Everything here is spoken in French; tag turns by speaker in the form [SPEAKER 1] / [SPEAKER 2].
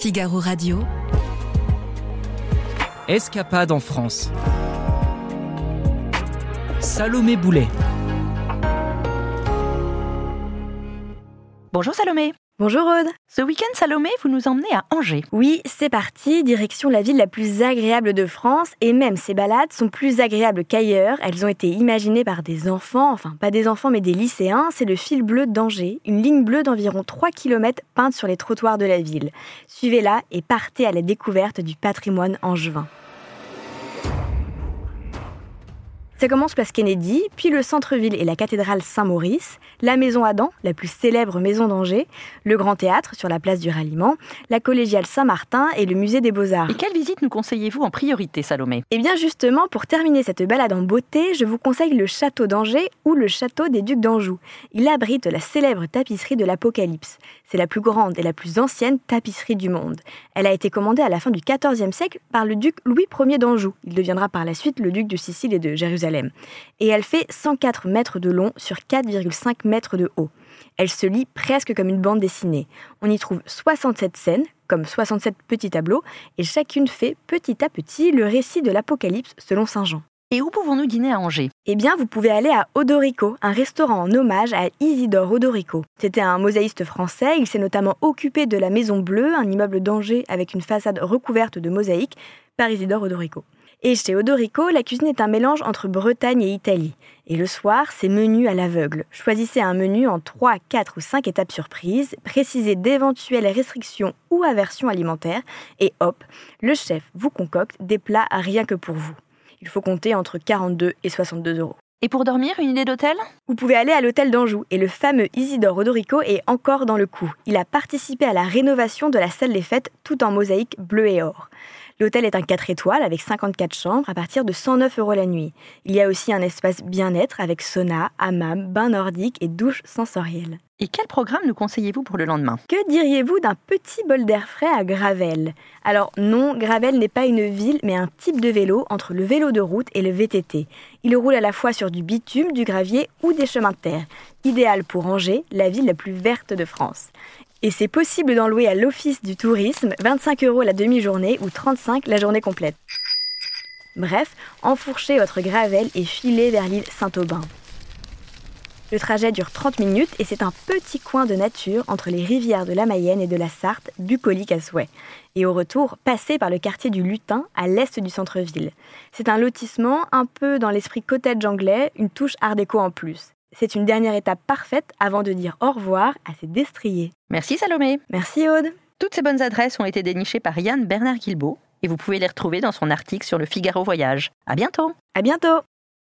[SPEAKER 1] Figaro Radio.
[SPEAKER 2] Escapade en France. Salomé Boulet.
[SPEAKER 3] Bonjour Salomé.
[SPEAKER 4] Bonjour Aude.
[SPEAKER 3] Ce week-end Salomé, vous nous emmenez à Angers.
[SPEAKER 4] Oui, c'est parti, direction la ville la plus agréable de France et même ces balades sont plus agréables qu'ailleurs. Elles ont été imaginées par des enfants, enfin pas des enfants mais des lycéens. C'est le fil bleu d'Angers, une ligne bleue d'environ 3 km peinte sur les trottoirs de la ville. Suivez-la et partez à la découverte du patrimoine angevin. Ça commence place Kennedy, puis le centre-ville et la cathédrale Saint-Maurice, la maison Adam, la plus célèbre maison d'Angers, le grand théâtre sur la place du Ralliement, la collégiale Saint-Martin et le musée des Beaux-Arts.
[SPEAKER 3] Et quelle visite nous conseillez-vous en priorité, Salomé?
[SPEAKER 4] Eh bien justement, pour terminer cette balade en beauté, je vous conseille le château d'Angers ou le château des Ducs d'Anjou. Il abrite la célèbre tapisserie de l'Apocalypse. C'est la plus grande et la plus ancienne tapisserie du monde. Elle a été commandée à la fin du XIVe siècle par le duc Louis Ier d'Anjou. Il deviendra par la suite le duc de Sicile et de Jérusalem. Et elle fait 104 mètres de long sur 4,5 mètres de haut. Elle se lit presque comme une bande dessinée. On y trouve 67 scènes, comme 67 petits tableaux, et chacune fait petit à petit le récit de l'Apocalypse selon Saint Jean.
[SPEAKER 3] Et où pouvons-nous dîner à Angers?
[SPEAKER 4] Eh bien, vous pouvez aller à Odorico, un restaurant en hommage à Isidore Odorico. C'était un mosaïste français, il s'est notamment occupé de la Maison Bleue, un immeuble d'Angers avec une façade recouverte de mosaïques, par Isidore Odorico. Et chez Odorico, la cuisine est un mélange entre Bretagne et Italie. Et le soir, c'est menu à l'aveugle. Choisissez un menu en 3, 4 ou 5 étapes surprises, précisez d'éventuelles restrictions ou aversions alimentaires, et hop, le chef vous concocte des plats rien que pour vous. Il faut compter entre 42 et 62 euros.
[SPEAKER 3] Et pour dormir, une idée d'hôtel?
[SPEAKER 4] Vous pouvez aller à l'hôtel d'Anjou et le fameux Isidore Odorico est encore dans le coup. Il a participé à la rénovation de la salle des fêtes tout en mosaïque bleu et or. L'hôtel est un 4 étoiles avec 54 chambres à partir de 109 euros la nuit. Il y a aussi un espace bien-être avec sauna, hammam, bain nordique et douche sensorielle.
[SPEAKER 3] Et quel programme nous conseillez-vous pour le lendemain?
[SPEAKER 4] Que diriez-vous d'un petit bol d'air frais à Gravel? Alors non, Gravel n'est pas une ville mais un type de vélo entre le vélo de route et le VTT. Il roule à la fois sur du bitume, du gravier ou des chemins de terre. Idéal pour Angers, la ville la plus verte de France. Et c'est possible d'en louer à l'Office du tourisme, 25 euros la demi-journée ou 35 la journée complète. Bref, enfourchez votre gravel et filez vers l'île Saint-Aubin. Le trajet dure 30 minutes et c'est un petit coin de nature entre les rivières de la Mayenne et de la Sarthe, bucolique à souhait. Et au retour, passez par le quartier du Lutin, à l'est du centre-ville. C'est un lotissement un peu dans l'esprit cottage anglais, une touche art déco en plus. C'est une dernière étape parfaite avant de dire au revoir à ces destriers.
[SPEAKER 3] Merci Salomé.
[SPEAKER 4] Merci Aude.
[SPEAKER 3] Toutes ces bonnes adresses ont été dénichées par Yann Bernard Guilbault et vous pouvez les retrouver dans son article sur le Figaro Voyage. À bientôt.
[SPEAKER 4] À bientôt.